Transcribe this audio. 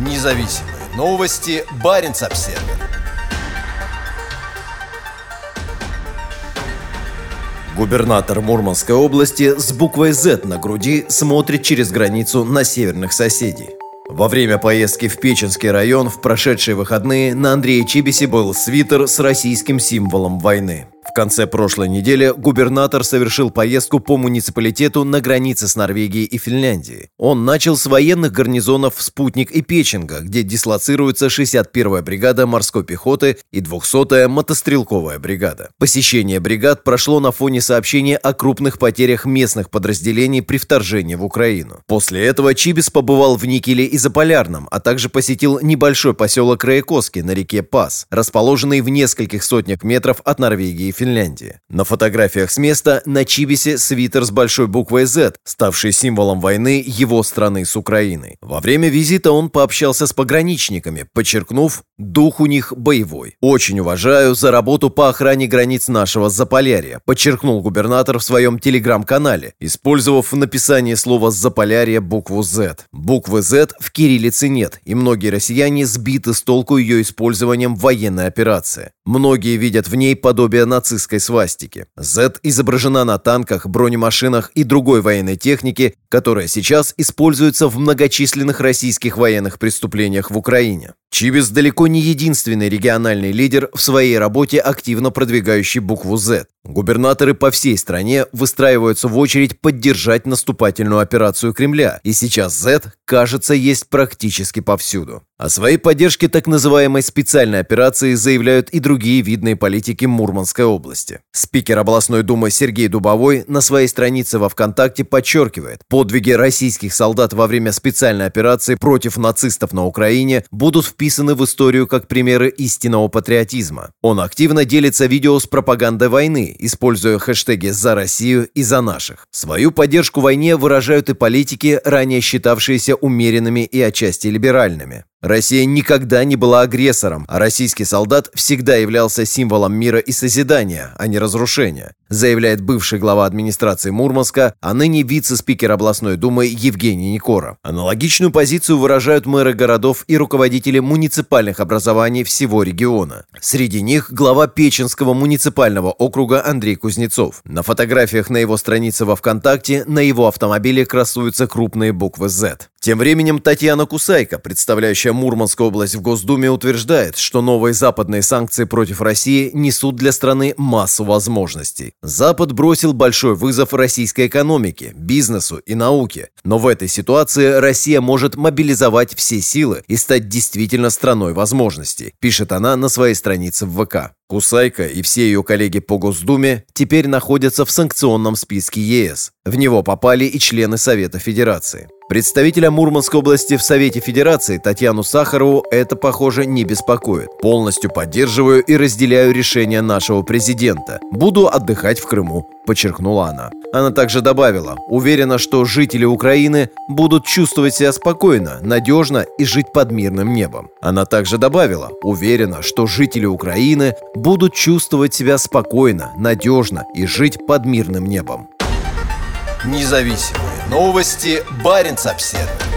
Независимые новости. Барин обсерва Губернатор Мурманской области с буквой «З» на груди смотрит через границу на северных соседей. Во время поездки в Печенский район в прошедшие выходные на Андрея Чибисе был свитер с российским символом войны. В конце прошлой недели губернатор совершил поездку по муниципалитету на границе с Норвегией и Финляндией. Он начал с военных гарнизонов «Спутник» и «Печенга», где дислоцируется 61-я бригада морской пехоты и 200-я мотострелковая бригада. Посещение бригад прошло на фоне сообщения о крупных потерях местных подразделений при вторжении в Украину. После этого Чибис побывал в Никеле и Заполярном, а также посетил небольшой поселок Раякоски на реке Пас, расположенный в нескольких сотнях метров от Норвегии и Финляндии. На фотографиях с места на Чибисе свитер с большой буквой Z, ставший символом войны его страны с Украиной. Во время визита он пообщался с пограничниками, подчеркнув, дух у них боевой. «Очень уважаю за работу по охране границ нашего Заполярья», подчеркнул губернатор в своем телеграм-канале, использовав в написании слова «Заполярье» букву Z. Буквы Z в кириллице нет, и многие россияне сбиты с толку ее использованием в военной операции. Многие видят в ней подобие нацистской свастики. Z изображена на танках, бронемашинах и другой военной технике, которая сейчас используется в многочисленных российских военных преступлениях в Украине. Чибис далеко не единственный региональный лидер в своей работе, активно продвигающий букву Z. Губернаторы по всей стране выстраиваются в очередь поддержать наступательную операцию Кремля, и сейчас Z, кажется, есть практически повсюду. О своей поддержке так называемой специальной операции заявляют и другие видные политики Мурманской области. Спикер областной думы Сергей Дубовой на своей странице во ВКонтакте подчеркивает, подвиги российских солдат во время специальной операции против нацистов на Украине будут вписаны в историю как примеры истинного патриотизма. Он активно делится видео с пропагандой войны, используя хэштеги «За Россию» и «За наших». Свою поддержку войне выражают и политики, ранее считавшиеся умеренными и отчасти либеральными. Россия никогда не была агрессором, а российский солдат всегда являлся символом мира и созидания, а не разрушения, заявляет бывший глава администрации Мурманска, а ныне вице-спикер областной думы Евгений Никоров. Аналогичную позицию выражают мэры городов и руководители муниципальных образований всего региона. Среди них глава Печенского муниципального округа Андрей Кузнецов. На фотографиях на его странице во ВКонтакте на его автомобиле красуются крупные буквы Z. Тем временем Татьяна Кусайко, представляющая Мурманскую область в Госдуме, утверждает, что новые западные санкции против России несут для страны массу возможностей. Запад бросил большой вызов российской экономике, бизнесу и науке. Но в этой ситуации Россия может мобилизовать все силы и стать действительно страной возможностей, пишет она на своей странице в ВК. Кусайка и все ее коллеги по Госдуме теперь находятся в санкционном списке ЕС. В него попали и члены Совета Федерации. Представителя Мурманской области в Совете Федерации Татьяну Сахарову это, похоже, не беспокоит. Полностью поддерживаю и разделяю решение нашего президента. Буду отдыхать в Крыму, подчеркнула она. Она также добавила, уверена, что жители Украины будут чувствовать себя спокойно, надежно и жить под мирным небом. Она также добавила, уверена, что жители Украины будут чувствовать себя спокойно, надежно и жить под мирным небом. Независимые новости. Барин обседный.